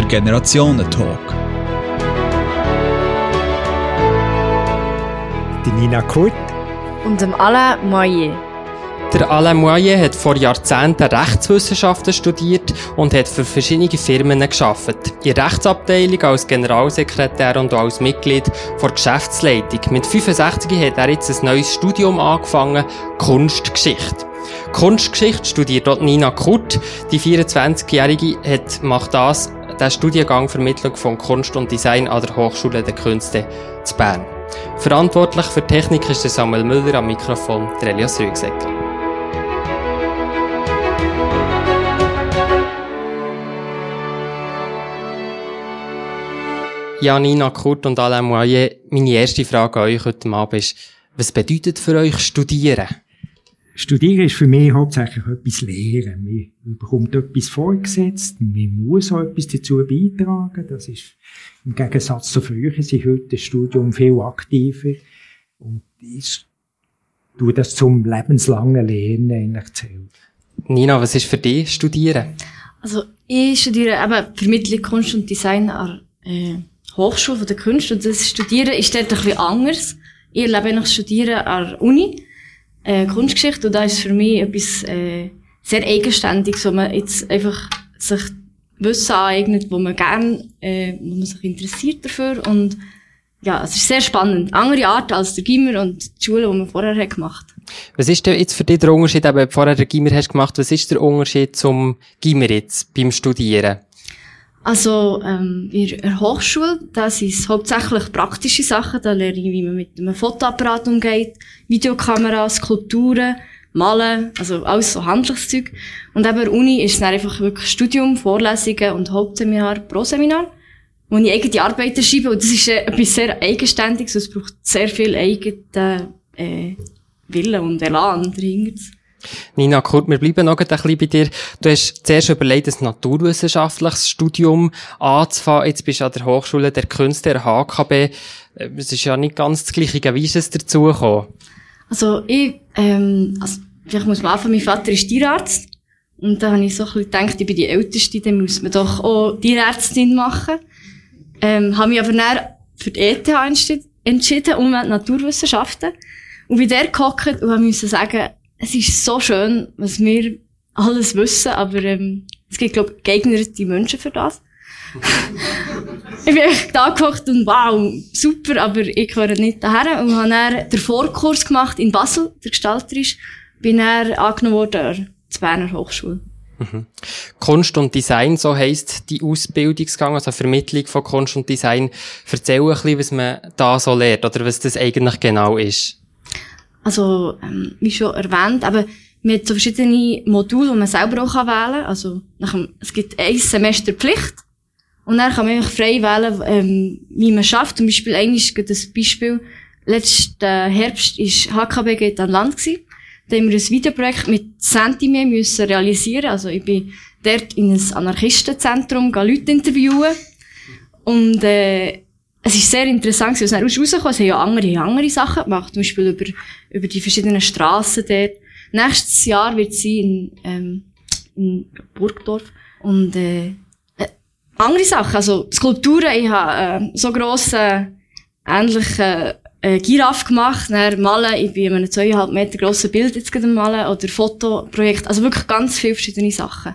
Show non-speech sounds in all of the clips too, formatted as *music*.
der Generationentalk. Die Nina Kurt und dem Alain Moyer. Der Alain Moyer hat vor Jahrzehnten Rechtswissenschaften studiert und hat für verschiedene Firmen geschafft. In der Rechtsabteilung als Generalsekretär und als Mitglied der Geschäftsleitung. Mit 65 hat er jetzt ein neues Studium angefangen, Kunstgeschichte. Kunstgeschichte studiert dort Nina Kurt. Die 24-Jährige hat, macht das, den Studiengang Vermittlung von Kunst und Design an der Hochschule der Künste zu Bern. Verantwortlich für Technik ist der Samuel Müller am Mikrofon, der Elias Rügsecker. Ja, Nina Kurt und Alain Moyer, meine erste Frage an euch heute Abend ist, was bedeutet für euch Studieren? Studieren ist für mich hauptsächlich etwas Lehren. Man bekommt etwas vorgesetzt, man muss auch etwas dazu beitragen. Das ist im Gegensatz zu früher ist heute das Studium viel aktiver. Und ich tue das zum lebenslangen Lernen eigentlich zählen. Nina, was ist für dich Studieren? Also, ich studiere eben Vermittlung Kunst und Design an äh, Hochschule der Kunst und das Studieren ist dort ein bisschen anders. Ich erlebe noch Studieren an der Uni, äh, Kunstgeschichte, und da ist für mich etwas äh, sehr eigenständiges, wo man jetzt einfach sich Wissen aneignet, wo man gerne, äh, wo man sich interessiert dafür und ja, es ist sehr spannend. Andere Art als der Gimmer und die Schule, die man vorher hat gemacht Was ist denn jetzt für dich der Unterschied, eben vorher der Gimmer hast gemacht, was ist der Unterschied zum Gimmer jetzt beim Studieren? Also, ähm, in der Hochschule, da sind es hauptsächlich praktische Sachen. Da lerne ich, wie man mit einem Fotoapparat umgeht, Videokameras, Skulpturen, Malen, also alles so Handlungszeug. Und eben Uni ist dann einfach wirklich Studium, Vorlesungen und Hauptseminar, Proseminar, wo ich eigene Arbeiten schreibe. Und das ist äh, etwas sehr Eigenständiges. Es braucht sehr viel eigenen äh, Willen und Elan dahinter. Nina Kurt, wir bleiben noch ein bisschen bei dir. Du hast zuerst überlegt, ein naturwissenschaftliches Studium anzufangen. Jetzt bist du an der Hochschule der Künste, der HKB. Äh, es ist ja nicht ganz das Gleiche. Wie ist es dazu gekommen? Also, ich, ähm, also, vielleicht muss man anfangen, mein Vater ist Tierarzt. Und da habe ich so ein bisschen gedacht, ich bin die Älteste, dann muss man doch auch Tierärztin machen. Ähm, habe mich aber dann für die ETH entschieden, und Naturwissenschaften. Und bin der gehockt und musste sagen, es ist so schön, was wir alles wissen, aber ähm, es gibt, glaube ich, geeignete Menschen für das. *laughs* ich bin echt da gekocht und wow, super, aber ich gehöre nicht daher. Und habe dann den Vorkurs gemacht in Basel, der gestalterisch, bin dann angenommen worden an der Berner Hochschule. Mhm. Kunst und Design, so heisst die Ausbildungsgang, also Vermittlung von Kunst und Design. Erzähl ein bisschen, was man da so lernt, oder was das eigentlich genau ist. Also, ähm, wie schon erwähnt, aber man hat so verschiedene Module, die man selber auch wählen kann. Also, nach dem, es gibt ein Semester Pflicht. Und dann kann man einfach frei wählen, ähm, wie man schafft. Zum Beispiel, eigentlich gibt das Beispiel, letzten Herbst ist HKB geht an Land gewesen. Da haben wir ein Videoprojekt mit Centime müssen realisieren. Also, ich bin dort in ein Anarchistenzentrum, Leute interviewen. Und, äh, es ist sehr interessant, was dann rausgekommen Es haben ja andere, andere Sachen gemacht. Zum Beispiel über, über die verschiedenen Strassen dort. Nächstes Jahr wird sie in, ähm, in Burgdorf. Und, äh, äh, andere Sachen. Also, Skulpturen. Ich habe, äh, so grosse, ähnliche, äh, Giraffe gemacht. Dann malen. Ich bin in einem zweieinhalb Meter grossen Bild jetzt gerade malen. Oder Fotoprojekt. Also wirklich ganz viele verschiedene Sachen.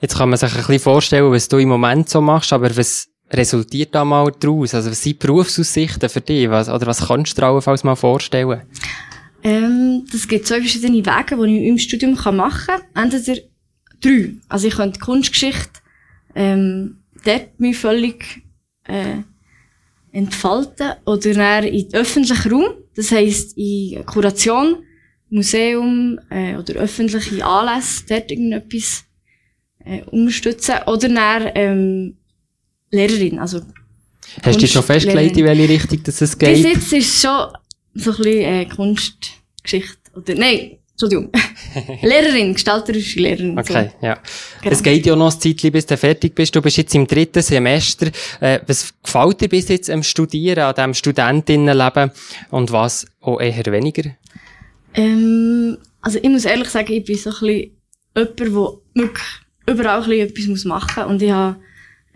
Jetzt kann man sich ein bisschen vorstellen, was du im Moment so machst, aber was, resultiert da mal daraus? Also, was sind Berufsaussichten für dich? Was, oder was kannst du dir allenfalls mal vorstellen? Ähm, das gibt zwei verschiedene Wege, die ich im Studium machen kann. Entweder drei. Also, ich könnte Kunstgeschichte, ähm, dort mich völlig, äh, entfalten. Oder dann in den öffentlichen Raum. Das heisst, in Kuration, Museum, äh, oder öffentliche Anlässe, dort irgendetwas, äh, unterstützen. Oder dann, ähm, Lehrerin, also. Hast du dich schon festgelegt, in welche Richtung das es geht? Bis jetzt ist es schon so ein bisschen äh, Kunstgeschichte. Oder, nein, Entschuldigung. *laughs* Lehrerin, gestalterische Lehrerin. Okay, so. ja. Genau. Es geht ja noch ein Zeitchen, bis du fertig bist. Du bist jetzt im dritten Semester. Äh, was gefällt dir bis jetzt am Studieren, an diesem Studentinnenleben? Und was auch eher weniger? Ähm, also ich muss ehrlich sagen, ich bin so ein bisschen jemand, der wirklich überall ein bisschen etwas machen muss. Und ich habe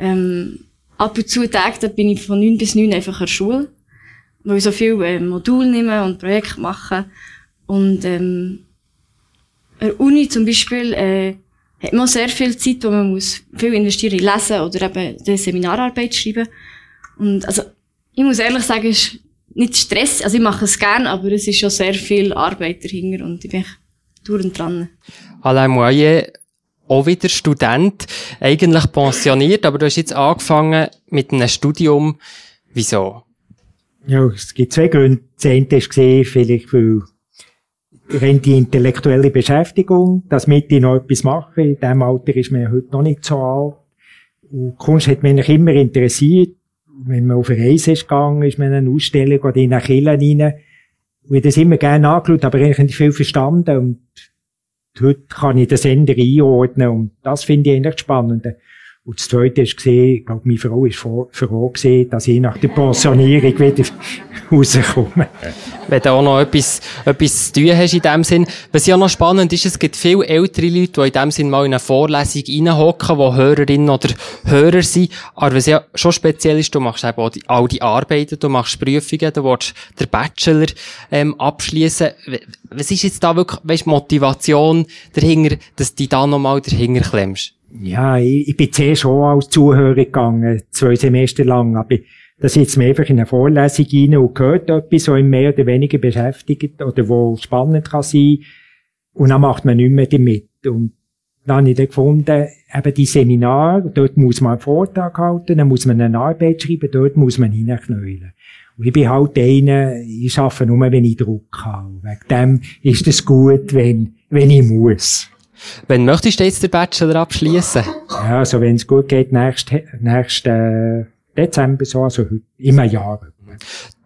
Ähm, ab und zu Tage, bin ich von 9 bis 9 einfach an der Schule, weil ich so viel äh, Modul nehme und Projekte mache. Und ähm, an der Uni zum Beispiel äh, hat man sehr viel Zeit, wo man muss viel investieren in Lesen oder eben die Seminararbeit schreiben. Und also ich muss ehrlich sagen, es ist nicht Stress, also ich mache es gern, aber es ist schon sehr viel Arbeit dahinter und ich bin durch dran. Alain Moyer, auch wieder Student, eigentlich pensioniert, aber du hast jetzt angefangen mit einem Studium. Wieso? Ja, es gibt zwei Gründe. Das eine ist gesehen, vielleicht weil rein die intellektuelle Beschäftigung, dass mit ich noch etwas mache. In diesem Alter ist man heute noch nicht so alt. Und Kunst hat mich immer interessiert. Wenn man auf eine Reise ist gegangen, ist man in eine Ausstellung oder in eine Kirche rein. Ich das immer gerne angeschaut, aber eigentlich nicht viel verstanden. Und heute kann ich den Sender einordnen. Und das finde ich eigentlich spannend. Und das Zweite ist gesehen, ich glaube, meine Frau ist froh gesehen, dass ich nach der Pensionierung wieder *laughs* rauskomme. Wenn du auch noch etwas, etwas zu tun hast in dem Sinn. Was ja noch spannend ist, es gibt viele ältere Leute, die in dem Sinn mal in eine Vorlesung reinhocken, die Hörerinnen oder Hörer sind. Aber was ja schon speziell ist, du machst eben auch die, all die Arbeiten, du machst Prüfungen, du willst den Bachelor, ähm, abschließen. Was ist jetzt da wirklich, weißt, Motivation dahinter, dass du da nochmal dahinter klemmst? Ja, ich, ich bin zuerst schon als Zuhörer gegangen, zwei Semester lang, aber da sitzt man einfach in eine Vorlesung rein und hört etwas, was ihn mehr oder weniger beschäftigt oder wo spannend kann sein. Und dann macht man nicht mehr damit. Und dann habe ich dann gefunden, eben die Seminare, dort muss man einen Vortrag halten, dann muss man eine Arbeit schreiben, dort muss man hineinknäulen. Und ich bin halt einer, ich arbeite nur, wenn ich Druck habe. Wegen dem ist es gut, wenn, wenn ich muss. Wenn möchtest du jetzt den Bachelor abschließen? Ja, also wenn es gut geht, nächsten nächst, äh, Dezember so, also heute, im Jahr.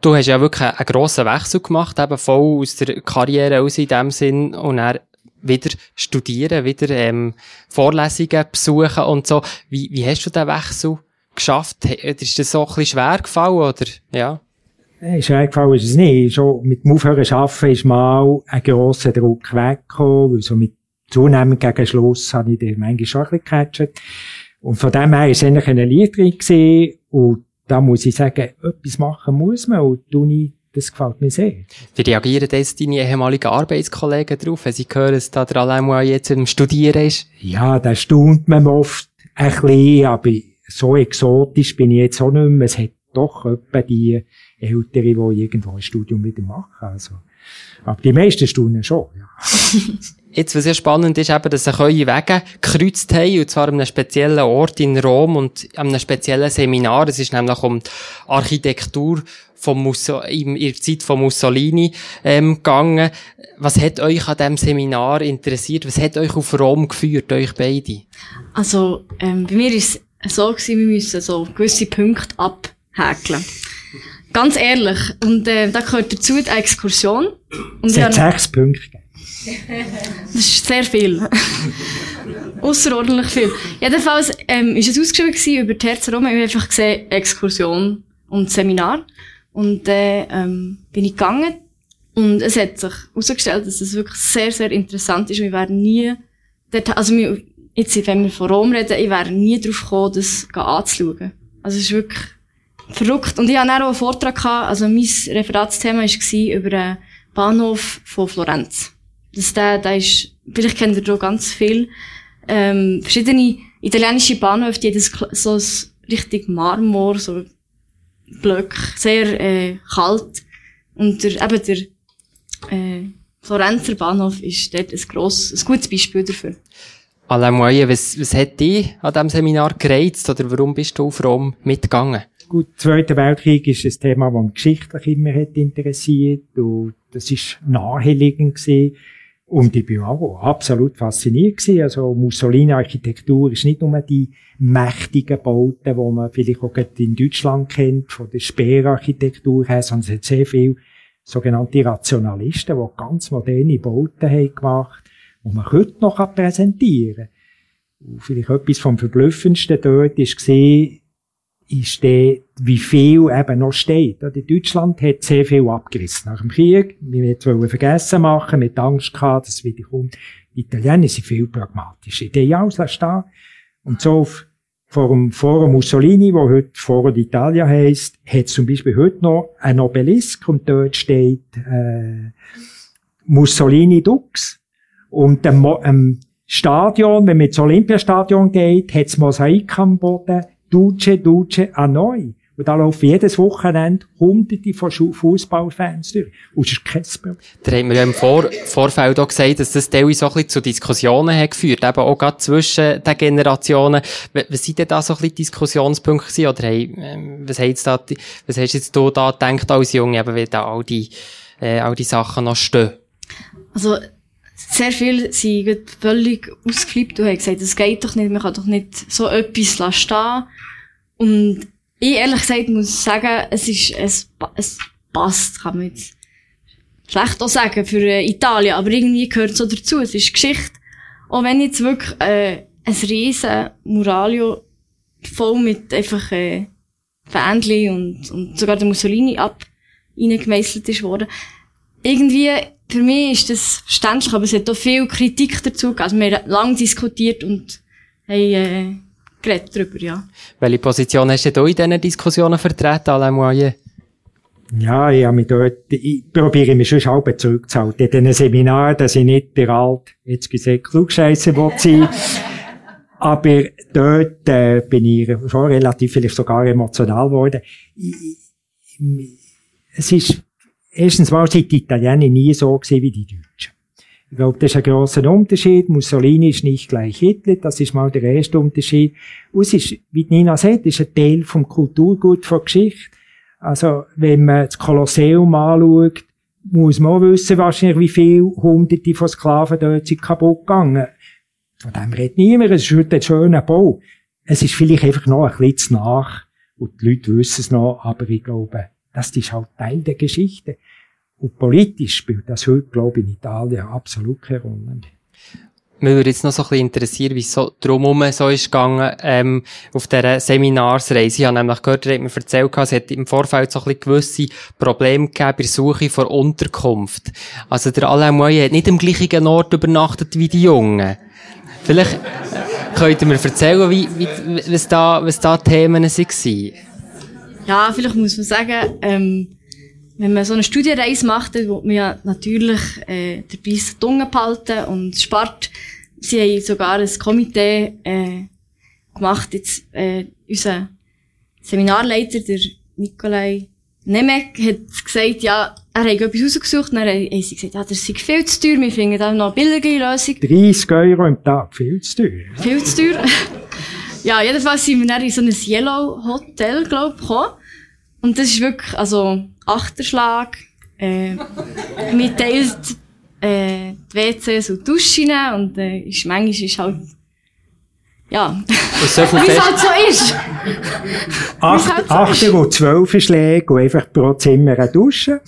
Du hast ja wirklich einen, grossen Wechsel gemacht, eben voll aus der Karriere aus in dem Sinn und dann wieder studieren, wieder ähm, Vorlesungen besuchen und so. Wie, wie hast du den Wechsel geschafft? Ist das so ein bisschen schwer gefallen, oder? Ja. Schwer gefallen ist es nicht. Schon mit dem Aufhören arbeiten ist mal ein grosser Druck weggekommen, weil so mit zunehmend gegen Schluss habe ich den manchmal schon ein bisschen gecatcht. Und von dem her ist es eigentlich eine Liedring gewesen. Und da muss ich sagen, etwas machen muss man. Und Uni, das gefällt mir sehr. Wie reagieren jetzt deine ehemaligen Arbeitskollegen darauf, wenn sie hören, dass da der Alain jetzt im Studieren ist? Ja, da staunt man oft ein bisschen, aber so exotisch bin ich jetzt auch nicht mehr. Es hat doch etwa die Ältere, die irgendwo ein Studium wieder machen. Also, aber die meisten staunen schon, ja. *laughs* Jetzt, was sehr spannend ist, eben, dass sich eure Wege gekreuzt haben, und zwar an einem speziellen Ort in Rom und an einem speziellen Seminar. Es ist nämlich um die Architektur vom Musso in der Zeit von Mussolini ähm, gegangen. Was hat euch an diesem Seminar interessiert? Was hat euch auf Rom geführt, euch beide? Also, ähm, bei mir ist es so gewesen, wir müssen so gewisse Punkte abhäkeln. Ganz ehrlich. Und äh, da gehört dazu die Exkursion. Und es hat sechs Punkte gegeben. Das ist sehr viel. Außerordentlich viel. Jedenfalls ähm, ist es ausgeschrieben gewesen, über die Herz herum. Ich habe einfach gesehen, Exkursion und Seminar. Und dann äh, ähm, bin ich gegangen. Und es hat sich herausgestellt, dass es wirklich sehr, sehr interessant ist. Wir werden nie, dort, also wir, jetzt, wenn wir von Rom reden, ich wäre nie darauf gekommen, das anzuschauen. Also es ist wirklich verrückt. Und ich hatte auch einen Vortrag gehabt, also mein Referatsthema war über den Bahnhof von Florenz dass der, der ist, vielleicht kennt ihr da ganz viel, ähm, verschiedene italienische Bahnhöfe, die das so ein richtig Marmor, so Blöcke, sehr äh, kalt. Und der, eben der äh, Florenzer Bahnhof ist dort ein, grosses, ein gutes Beispiel dafür. Alain Moye, was, was hat dich an diesem Seminar gereizt oder warum bist du auf Rom mitgegangen? Gut, Zweiter Weltkrieg ist ein Thema, das mich geschichtlich immer hat interessiert und das ist naheliegend gewesen. Und ich bin auch absolut fasziniert gewesen. Also Mussolini-Architektur ist nicht nur die mächtigen Bauten, die man vielleicht auch in Deutschland kennt, von der Speer-Architektur her, sondern es hat sehr viele sogenannte Rationalisten, die ganz moderne Bauten haben gemacht, die man heute noch präsentieren kann. Und vielleicht etwas vom Verblüffendsten dort gesehen, ist der, wie viel eben noch steht. In Deutschland hat sehr viel abgerissen nach dem Krieg. Wir wollen vergessen machen, mit Angst gehabt, dass es wieder kommt. Die Italiener sind viel pragmatischer. Die alles stehen. Und so auf vor dem Forum Mussolini, wo heute Forum d'Italia heisst, hat zum Beispiel heute noch ein Obelisk und dort steht äh, Mussolini Dux. Und dem, ähm, Stadion, wenn man ins Olympiastadion geht, hat es Mosaik am Boden, Duce, Duce, a noi. Und da laufen jedes Wochenende hunderte von Fußballfans durch. Und das ist kein Problem. Da haben wir ja im Vor Vorfeld auch gesagt, dass das teilweise so ein bisschen zu Diskussionen hat geführt, eben auch gerade zwischen den Generationen. Was sind denn da so ein bisschen Diskussionspunkte gewesen? Oder hey, ähm, was, hast da, was hast jetzt du da gedacht als Junge, eben, wie da all die, äh, all die Sachen noch stehen? Also, sehr viele sind völlig ausgeflippt und haben gesagt, das geht doch nicht, man kann doch nicht so etwas stehen. Und ich ehrlich gesagt muss sagen, es ist, es, es passt, kann man jetzt schlecht auch sagen für äh, Italien, aber irgendwie gehört es so dazu. Es ist Geschichte. Auch wenn jetzt wirklich äh, ein riesen Muralio voll mit einfach äh, Fähnchen und, und sogar der Mussolini ab reingemeißelt ist worden. Irgendwie, für mich ist das verständlich, aber es hat auch viel Kritik dazu gegeben. Also wir haben lange diskutiert und haben äh, geredet darüber, ja. Welche Position hast du in diesen Diskussionen vertreten, Alain Moyer? Ja, ich habe mich dort, ich probiere mich schon halb zurückzuhalten. In diesen Seminaren, dass ich nicht der alt, jetzt gesagt, Klugscheisser sein *laughs* Aber dort äh, bin ich schon relativ vielleicht sogar emotional geworden. es ist, erstens mal sind die Italiener nie so gewesen wie die Deutschen. Ich glaube, das ist ein grosser Unterschied. Mussolini ist nicht gleich Hitler. Das ist mal der erste Unterschied. Und es ist, wie Nina sagt, ist ein Teil vom Kulturgut von Geschichte. Also, wenn man das Kolosseum anschaut, muss man auch wissen, wahrscheinlich, wie viele Hunderte von Sklaven dort sind kaputt gegangen. Von dem redet niemand. Es ist heute ein schöner Bau. Es ist vielleicht einfach noch ein bisschen nach. Und die Leute wissen es noch, aber ich glaube, das ist halt Teil der Geschichte. Und politisch spielt das heute, glaube ich, in Italien absolut keine Rolle. Mich würde jetzt noch so ein bisschen interessieren, wie es so drumherum so ist gegangen, ähm, auf dieser Seminarsreise. Ich habe nämlich gehört, er hat mir erzählt, es hat im Vorfeld so ein bisschen gewisse Probleme gegeben bei der Suche vor Unterkunft. Also der Alain Moyen hat nicht am gleichen Ort übernachtet wie die Jungen. Vielleicht könnt ihr mir erzählen, wie, wie, was da, was da Themen waren? Ja, vielleicht muss man sagen, ähm, wenn man so eine Studienreise macht, dann will man ja natürlich äh, der Biss Dunge behalten und spart. Sie haben sogar ein Komitee äh, gemacht. Jetzt, äh, unser Seminarleiter, der Nikolai Nemek, hat gesagt, ja, er hat etwas rausgesucht, und dann haben sie gesagt, ja, das ist viel zu teuer, wir finden auch noch eine billige Lösung. 30 Euro im Tag, viel zu teuer. Viel zu teuer. *laughs* ja, jedenfalls sind wir dann in so ein Yellow Hotel, glaube ich, gekommen. Und das ist wirklich, also, Achterschlag, äh, *laughs* wir teilt, äh, die WCs und Duschen und, äh, ist, manchmal ist halt, ja, wie es halt so ist. Acht, halt so Achter und zwölf Schläge und einfach pro Zimmer eine Dusche.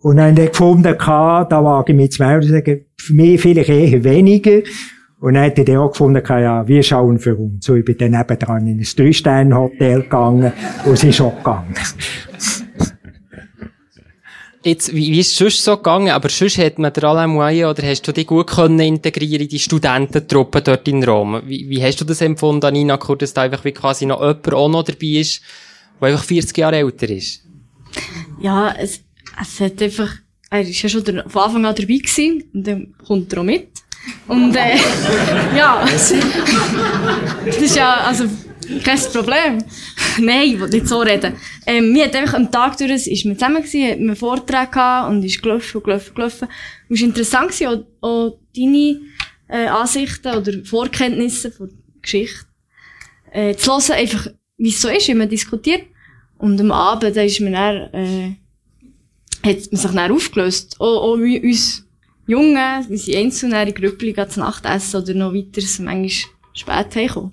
Und dann haben wir gefunden, da wage ich mich zu melden und sagen, für mich vielleicht eher weniger. Und dann hat er auch gefunden, ja, wir schauen für uns. So, ich bin dann nebendran in ein Drei-Sterne-Hotel gegangen und es ist auch gegangen. Jetzt, wie, wie ist es sonst so gegangen? Aber sonst hat man der Alain Moyen, oder hast du dich gut können integrieren in die Studententruppe dort in Rom? Wie, wie hast du das empfunden, Nina Kur, dass da einfach wie quasi noch jemand auch noch dabei ist, der einfach 40 Jahre älter ist? Ja, es, es hat einfach, er ist ja schon der, von Anfang an dabei gewesen, und dann kommt er auch mit. Und, äh, *laughs* ja, das ist ja, also, kein Problem. *laughs* Nein, ich will nicht so reden. Ähm, mir hat einfach am Tag durch, ist man zusammen gewesen, hat einen Vortrag gehabt und ist gelaufen, gelaufen, gelaufen. Und es war interessant gewesen, auch, auch deine, äh, Ansichten oder Vorkenntnisse von Geschichte, äh, zu hören, einfach, wie es so ist, wie man diskutiert. Und am Abend, da ist man dann, äh, hat man sich dann aufgelöst. Auch, auch uns Jungen, wie sie einzeln in Grüppli zu Nacht essen oder noch weiter, manchmal spät heimkommen.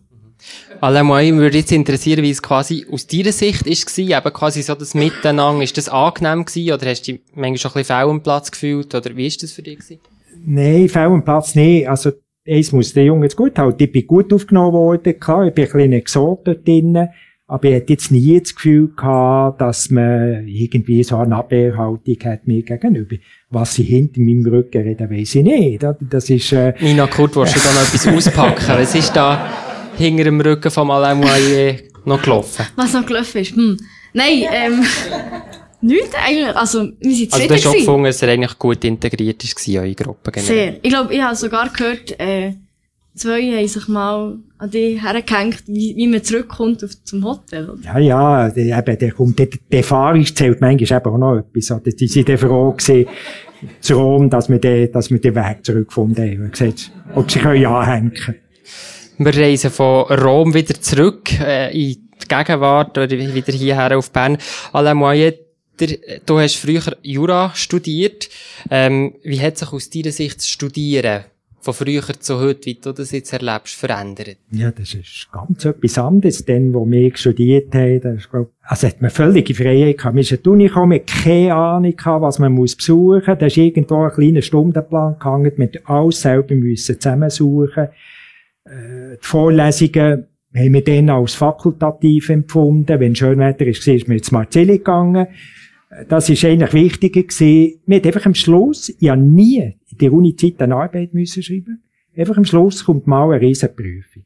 Moy, würde jetzt interessieren, wie es quasi aus deiner Sicht ist eben quasi so das Miteinander, ist das angenehm gewesen, oder hast du dich manchmal schon ein bisschen fehl am Platz gefühlt, oder wie ist das für dich gewesen? Nein, fehl am Platz nicht, also, eins muss der Junge jetzt gut halten, ich bin gut aufgenommen worden, klar, ich bin ein bisschen Exot dort drinnen, aber ich hatte jetzt nie das Gefühl gehabt, dass man irgendwie so eine Abwehrhaltung hat mir gegenüber. Was sie hinter meinem Rücken reden, weiss ich nicht. Das ist, äh, Nina Kurt, willst du da noch etwas *laughs* auspacken? Was ist da, hinter dem Rücken vom Alain Moyer noch gelaufen? *laughs* Was noch gelaufen ist? Hm. Nein, ähm, *laughs* nichts eigentlich. Also, wir sind Also du hast schon gefunden, dass er eigentlich gut integriert ist in eure Gruppe generell. Sehr. Ich glaube, ich habe sogar gehört, äh, zwei haben sich mal an die hergehängt, wie, wie man zurückkommt auf, zum Hotel. oder? Ja, ja, der, eben, der kommt, der, der Erfahrung zählt manchmal eben auch noch etwas. Oder? Die sind froh gewesen, zu Rom, dass wir den, dass wir den Weg zurückgefunden haben. Gesagt, ob sie können anhängen Wir reisen von Rom wieder zurück äh, in die Gegenwart oder wieder hierher auf Bern. Alain Moyer, der, du hast früher Jura studiert. Ähm, wie hat sich aus deiner Sicht das Studieren von früher zu heute, wie du das jetzt erlebst, verändert? Ja, das ist ganz etwas anderes. Dann, wo wir studiert haben, das ist, glaub, also hat man völlige Freiheit gehabt. Man ist in die Uni gekommen, keine Ahnung gehabt, was man muss besuchen muss. Da ist irgendwo ein kleiner Stundenplan gehangen, hat alles selber müssen zusammensuchen. Äh, die Vorlesungen haben wir dann als fakultativ empfunden. Wenn Schönwetter ist, ist man ins Marzilli gegangen. Äh, Das ist eigentlich wichtiger gewesen. Wir einfach am Schluss, habe nie in der Uni-Zeit eine Arbeit müssen schreiben. Einfach am Schluss kommt mal eine Riesenprüfung.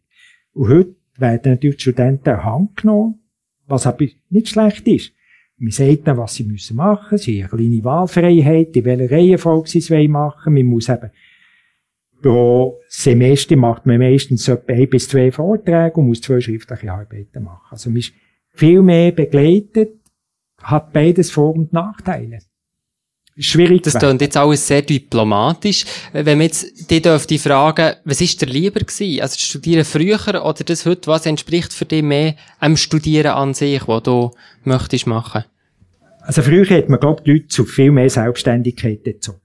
Und heute werden natürlich die Studenten an Hand genommen, was aber nicht schlecht ist. Man sagt ihnen, was sie müssen machen. Sie haben eine kleine Wahlfreiheit, in welcher Reihenfolge sie es machen. Man muss eben pro Semester macht man meistens etwa ein bis zwei Vorträge und muss zwei schriftliche Arbeiten machen. Also man ist viel mehr begleitet, hat beides Vor- und Nachteile. Schwierig. Das klingt jetzt alles sehr diplomatisch. Wenn man jetzt die dürfte fragen, was ist dir lieber gewesen? Also Studieren früher oder das heute? Was entspricht für dich mehr am Studieren an sich, was du möchtest machen? Also früher hat man, glaube ich, die Leute zu viel mehr Selbstständigkeit gezogen.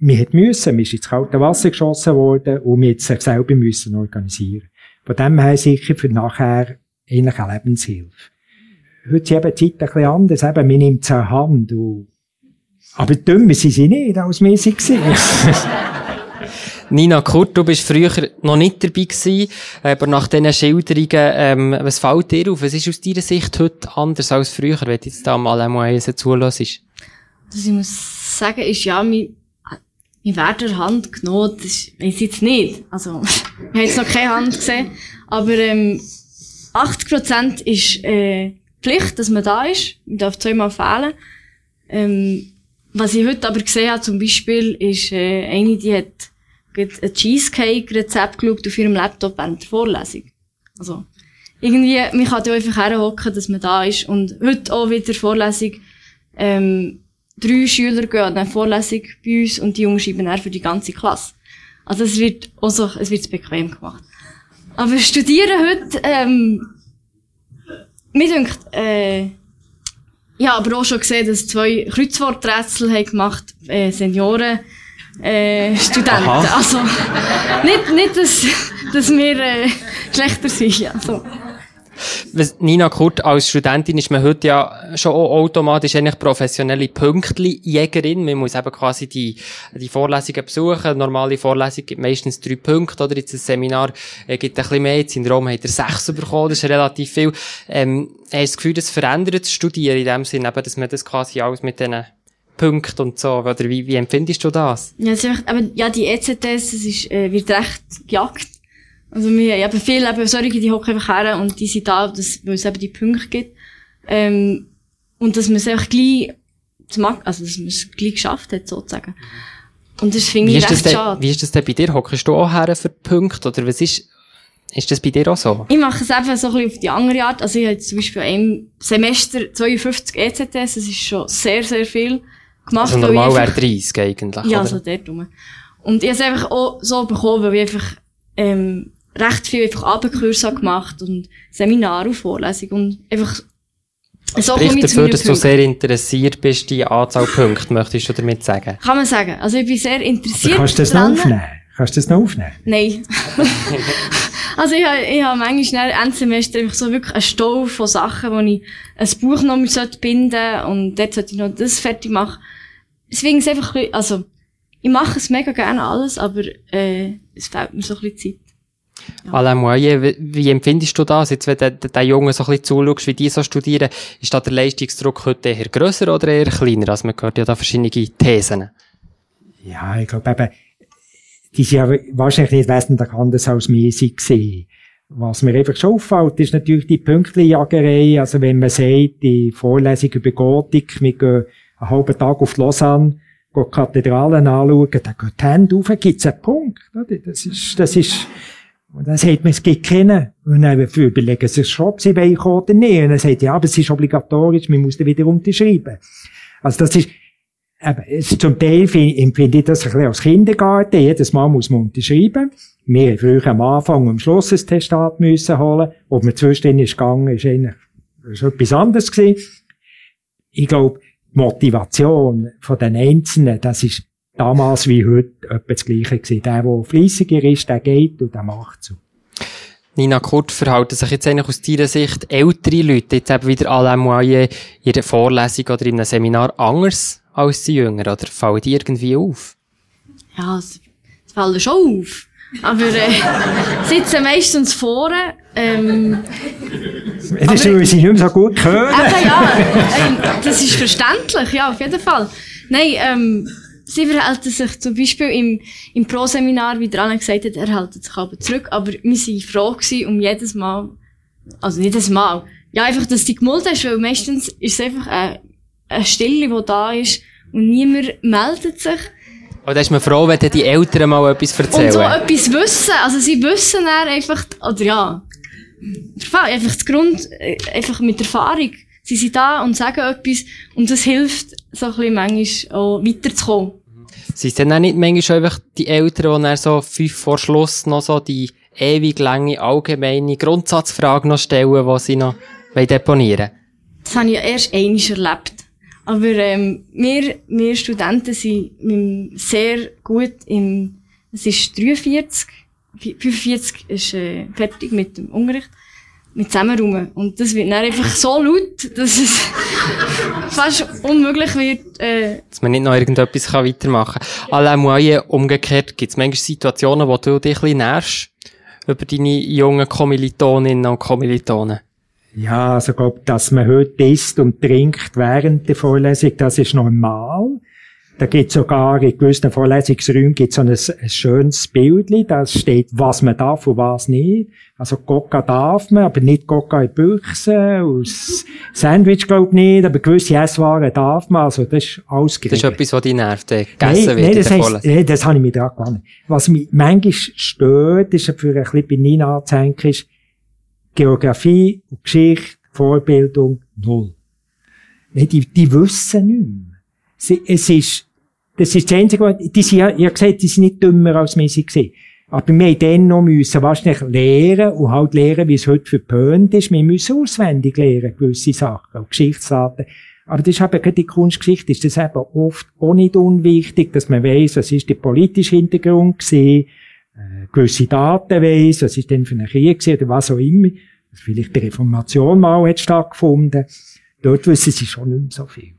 Man hat müssen, man ist ins kalte Wasser geschossen worden und man hat sich selber müssen organisieren. Von dem her sicher für nachher eigentlich eine Lebenshilfe. Heute ist eben die Zeit ein bisschen anders, eben, man nimmt es an Hand und aber dümmer sind sie nicht, als wir sie. *laughs* Nina Kurt, du bist früher noch nicht dabei gewesen, aber nach diesen Schilderungen, ähm, was fällt dir auf? Was ist aus deiner Sicht heute anders als früher, wenn du jetzt da mal einmal zulässt? Was ich muss sagen, ist ja, mir, mir wird der Hand genommen, das ich jetzt nicht. Also, *laughs* ich habe jetzt noch keine Hand gesehen. Aber, ähm, 80% ist, äh, Pflicht, dass man da ist. Man darf zweimal fehlen. Ähm, was ich heute aber gesehen habe, zum Beispiel, ist, äh, eine, die hat ein Cheesecake-Rezept geschaut auf ihrem Laptop während der Vorlesung. Also, irgendwie, man kann da einfach herhocken, dass man da ist. Und heute auch wieder Vorlesung, ähm, drei Schüler gehen an eine Vorlesung bei uns und die Jungen schreiben dann für die ganze Klasse. Also es wird auch so, es wird bequem gemacht. Aber studieren heute, ähm, mir denkt, äh, ich habe aber auch schon gesehen, dass zwei Kreuzworträtsel haben gemacht, äh, Senioren, äh, Studenten. Aha. Also, nicht, nicht, dass, dass wir, äh, schlechter sind, ja, so. Nina Kurt, als Studentin ist man heute ja schon automatisch eigentlich professionelle Pünktli-Jägerin. Man muss eben quasi die, die Vorlesungen besuchen. Eine normale Vorlesung gibt meistens drei Punkte, oder? Jetzt ein Seminar äh, gibt ein bisschen mehr. Jetzt in Rom hat er sechs bekommen. Das ist relativ viel. Ähm, hast du das Gefühl, das verändert das Studieren in dem Sinn, eben, dass man das quasi alles mit diesen Punkten und so, oder wie, wie empfindest du das? Ja, es ist einfach, aber, ja, die ECTS, das ist, äh, wird recht gejagt. Also, wir haben viele, eben solche, die hocken einfach her und die sind da, dass, weil es eben die Punkte gibt. Ähm, und dass man es einfach gleich, also, dass man es gleich geschafft hat, sozusagen. Und das finde ich recht denn, schade. wie ist das denn bei dir? Hockst du auch her für Punkte, oder was ist, ist das bei dir auch so? Ich mache es einfach so ein bisschen auf die andere Art. Also ich habe zum Beispiel im Semester 52 ECTS, das ist schon sehr, sehr viel gemacht. Also normal wäre einfach- 30 eigentlich, Ja, oder? so dort rum. Und ich habe es einfach auch so bekommen, weil ich einfach ähm, recht viel einfach Abendkurse gemacht und Seminare und Vorlesungen und einfach so komme Spricht dafür, dass du Punkten. sehr interessiert bist, die Anzahl Punkte, möchtest du damit sagen? Kann man sagen. Also ich bin sehr interessiert Kannst du das noch aufnehmen? Kannst du das noch aufnehmen? Nein. *laughs* also ich habe, ich habe manchmal schnell Endsemester einfach so wirklich einen Stau von Sachen, wo ich ein Buch noch mit sollte binden und dort sollte ich noch das fertig machen. Deswegen ist es einfach, also ich mache es mega gerne alles, aber äh, es fehlt mir so ein bisschen Zeit. Alain Moyer, wie, wie empfindest du das? Jetzt, wenn du den, Jungen so ein bisschen zuschaust, wie die so studieren, ist da der Leistungsdruck heute eher grösser oder eher kleiner? Also man hört ja da verschiedene Thesen. Ja, ich glaube eben, die sind ja wahrscheinlich nicht wesentlich anders als sie gesehen. Was mir einfach schon auffällt, ist natürlich die Pünktchenjagerei. Also wenn man sagt, die Vorlesung über Gotik, wir gehen einen halben Tag auf Lausanne, gehen die Kathedralen anschauen, dann geht die Hände auf, gibt's einen Punkt. Das ist, das ist, und dann sagt man, es gibt keinen. Und dann überlegen sie schon, ob sie wollen oder nicht. Und dann sagt ja, aber es ist obligatorisch, man muss dann wieder unterschreiben. Also das ist, eben, zum Teil empfinde ich das ein bisschen als Kindergarten. Jedes Mal muss man unterschreiben. Wir haben früher am Anfang und am Schluss ein Testat müssen holen. Ob man zwischendurch ist gegangen, ist eigentlich ist etwas anderes gewesen. Ich glaube, die Motivation von den Einzelnen, das ist damals wie heute etwa das Gleiche gewesen. Der, der fleissiger ist, der geht und der macht so. Nina Kurt, verhalten sich jetzt eigentlich aus deiner Sicht ältere Leute jetzt eben wieder la moyen in der Vorlesung oder in einem Seminar anders als die Jünger? Oder fallen die irgendwie auf? Ja, es, es fallen schon auf. Aber äh, *laughs* sitzen meistens vorne. Ähm, das ist, weil sie nicht mehr so gut hören. Eben, ja, ähm, das ist verständlich, ja, auf jeden Fall. Nein, ähm, sie verhalten sich zum Beispiel im, im Pro-Seminar, wie der Anna gesagt hat, er hält sich aber zurück, aber wir waren froh gewesen, um jedes Mal, also nicht jedes Mal, ja, einfach, dass die gemulden ist, weil meistens ist es einfach eine, eine Stille, die da ist und niemand meldet sich. Und da ist man froh, wenn die Eltern mal etwas erzählen. Und so etwas wissen. Also sie wissen dann einfach, oder ja, einfach das Grund, äh, einfach mit Erfahrung. Sie sind da und sagen etwas und das hilft so ein bisschen manchmal auch weiterzukommen. Sind es dann auch nicht manchmal einfach die Eltern, die dann so fünf vor Schluss noch so die ewig lange allgemeine Grundsatzfrage noch stellen, die sie noch deponieren? Das habe ich ja erst einmal erlebt. Aber ähm, wir, wir Studenten sind sehr gut im, es ist 43, 45 ist äh, fertig mit dem Unterricht, mit Zusammenräumen. Und das wird dann einfach so laut, dass es *laughs* fast unmöglich wird. Äh, dass man nicht noch irgendetwas kann weitermachen kann. Allein Moyen, umgekehrt, gibt es manchmal Situationen, wo du dich ein bisschen nährst über deine jungen Kommilitoninnen und Kommilitonen? Ja, also glaub, dass man heute isst und trinkt während der Vorlesung, das ist normal. Da gibt sogar in gewissen Vorlesungsräumen gibt so ein, ein schönes Bildchen, da steht, was man darf und was nicht. Also Coca darf man, aber nicht Coca in Büchse, aus Sandwich glaub nicht, aber gewisse Esswaren darf man, also das ist alles geregelt. Das ist etwas, was dich nervt, äh, gegessen nein, wird nein, das heisst, nein, das habe ich mir dran gewonnen. Was mich manchmal stört, ist für ein bisschen bei Nina anzuhängen, ist, Geografie und Geschichte, Vorbildung, null. Die, die wissen nicht mehr. Sie, es ist, das ist das Einzige, die sind, ja, ich habe die sind nicht dümmer als wir sie gesehen. Aber wir haben dann noch müssen wahrscheinlich lehren und halt lehren, wie es heute verpönt ist. Wir müssen auswendig lehren, gewisse Sachen, und Geschichtsdaten. Aber das ist eben gerade die Kunstgeschichte, ist das eben oft auch nicht unwichtig, dass man weiss, was ist der politische Hintergrund gewesen, äh, gewisse Daten weiss, was ist denn für ein Krieg gewesen, oder was auch immer vielleicht die Reformation mal hat stattgefunden. Dort wissen sie schon nicht mehr so viel.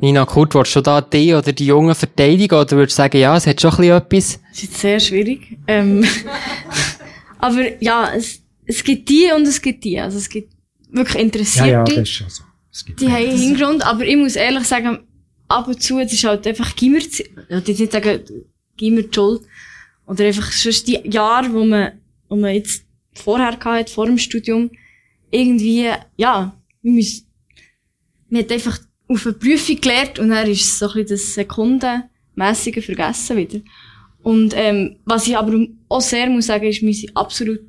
Nina Kurt, willst du da die oder die Jungen verteidigen oder würdest du sagen, ja, es hat schon ein bisschen etwas? Das ist sehr schwierig. Ähm, *laughs* aber ja, es, es gibt die und es gibt die. Also es gibt wirklich Interessierte. Ja, ja, das ist schon so. Es gibt die haben einen Hintergrund, aber ich muss ehrlich sagen, ab und zu, es ist halt einfach Gimmer, ich will nicht sagen, Gimmer die Schuld. Oder einfach sonst die Jahre, wo man, wo man jetzt vorher gehabt, vor dem Studium, irgendwie, ja, man, muss, man hat einfach auf eine Prüfung gelernt und dann ist es so ein bisschen das Sekundenmässige vergessen wieder. Und ähm, was ich aber auch sehr muss sagen, ist, wir sind absolut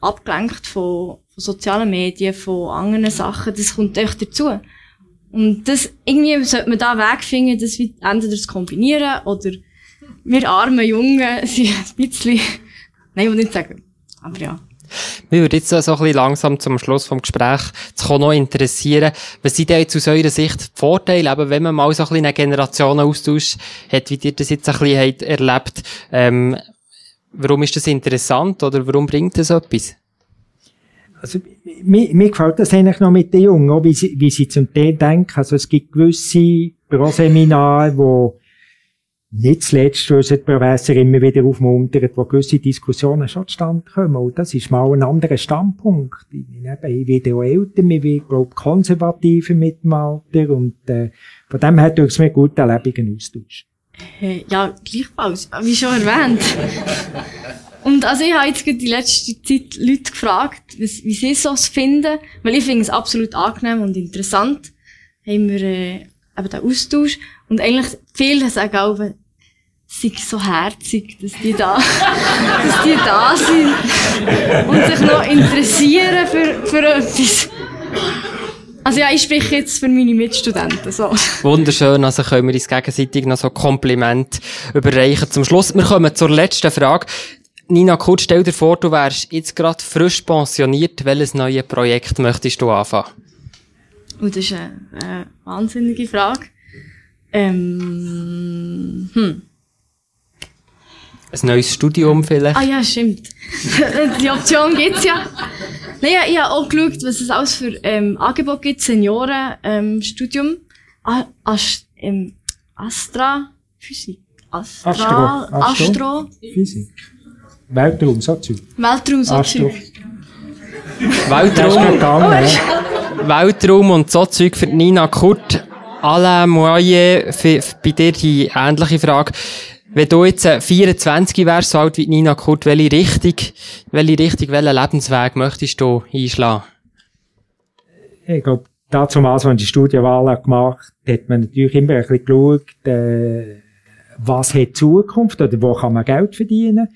abgelenkt von, von sozialen Medien, von anderen Sachen. Das kommt echt dazu. Und das, irgendwie sollte man da einen Weg finden, das entweder zu kombinieren oder wir armen Jungen *laughs* sind ein bisschen, nein, ich will nicht sagen, aber ja. Mich würde jetzt so ein bisschen langsam zum Schluss vom Gespräch zu noch interessieren, was sind denn jetzt aus eurer Sicht die Vorteile, eben, wenn man mal so ein bisschen einen Generationenaustausch hat, wie ihr das jetzt ein bisschen erlebt, ähm, warum ist das interessant oder warum bringt das etwas? Also, mir, mir gefällt das eigentlich noch mit den Jungen, wie sie, wie sie zum Teil denken. Also, es gibt gewisse Pro-Seminare, wo nicht zuletzt unsere Professor immer wieder aufmuntert, wo gewisse Diskussionen schon zustande kommen. Und das ist mal ein anderer Standpunkt. Ich, ich werde auch älter, ich werde, glaube konservativer mit dem Alter. Und äh, von dem her tut es mir gut, einen lebendigen Austausch. Äh, ja, gleichfalls, wie schon erwähnt. Und also ich habe jetzt die letzte Zeit Leute gefragt, wie, sie es finden, weil ich finde es absolut angenehm und interessant. Haben wir äh, eben den Austausch. Und eigentlich viele sagen auch, es sei so herzig, dass die da, *laughs* dass die da sind und sich noch interessieren für, für etwas. Also ja, ich spreche jetzt für meine Mitstudenten. So. Wunderschön, also können wir uns gegenseitig noch so Kompliment überreichen. Zum Schluss, wir kommen zur letzten Frage. Nina Kurt, stell dir vor, du wärst jetzt gerade frisch pensioniert. Welches neue Projekt möchtest du anfangen? Und das ist eine, eine wahnsinnige Frage. Ähm, hm. Ein neues Studium vielleicht? Ah ja, stimmt. *laughs* Die Option gibt's ja. Nein, ja, ich habe auch geschaut, was es alles für ähm, Angebot gibt. Seniorenstudium. Ähm, Ast ähm, Astra Physik. Astra, Astro. Astro. Astro. Physik. Weltraum, so Zeug. Weltraum, so. Zeug. Das ist Weltraum. Weltraum und so Zeug für Nina Kurt. Alain Moyer, für, für bei dir die ähnliche Frage. Wenn du jetzt äh, 24 wärst, so alt wie Nina Kurt, welche Richtung, welche Richtung, welchen Lebensweg möchtest du einschlagen? Ich glaube, dazu als man die Studienwahl gemacht hat, man natürlich immer ein bisschen geschaut, äh, was hat Zukunft oder wo kann man Geld verdienen.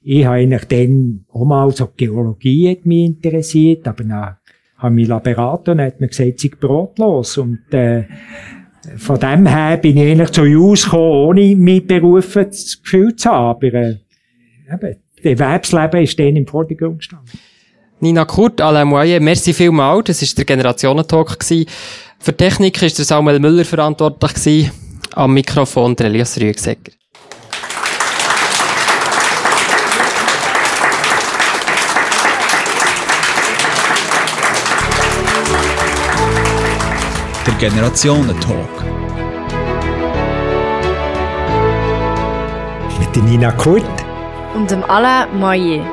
Ich habe eigentlich dann auch mal so Geologie hat mich interessiert, aber dann habe ich mich beraten und hat mir gesagt, sei brotlos. Und, äh, von dem her bin ich eigentlich zu Jus gekommen, ohne mich berufen das Gefühl zu haben. Aber, äh, eben, das Erwerbsleben ist dann im Vordergrund gestanden. Nina Kurt, Alain Moyer, merci vielmals. Das war der Generationentalk. Für Technik war Samuel Müller verantwortlich. Am Mikrofon der Elias Rüegsegger. Der Generationentalk. Mit der Nina Kurt. Und dem Alain Moyer.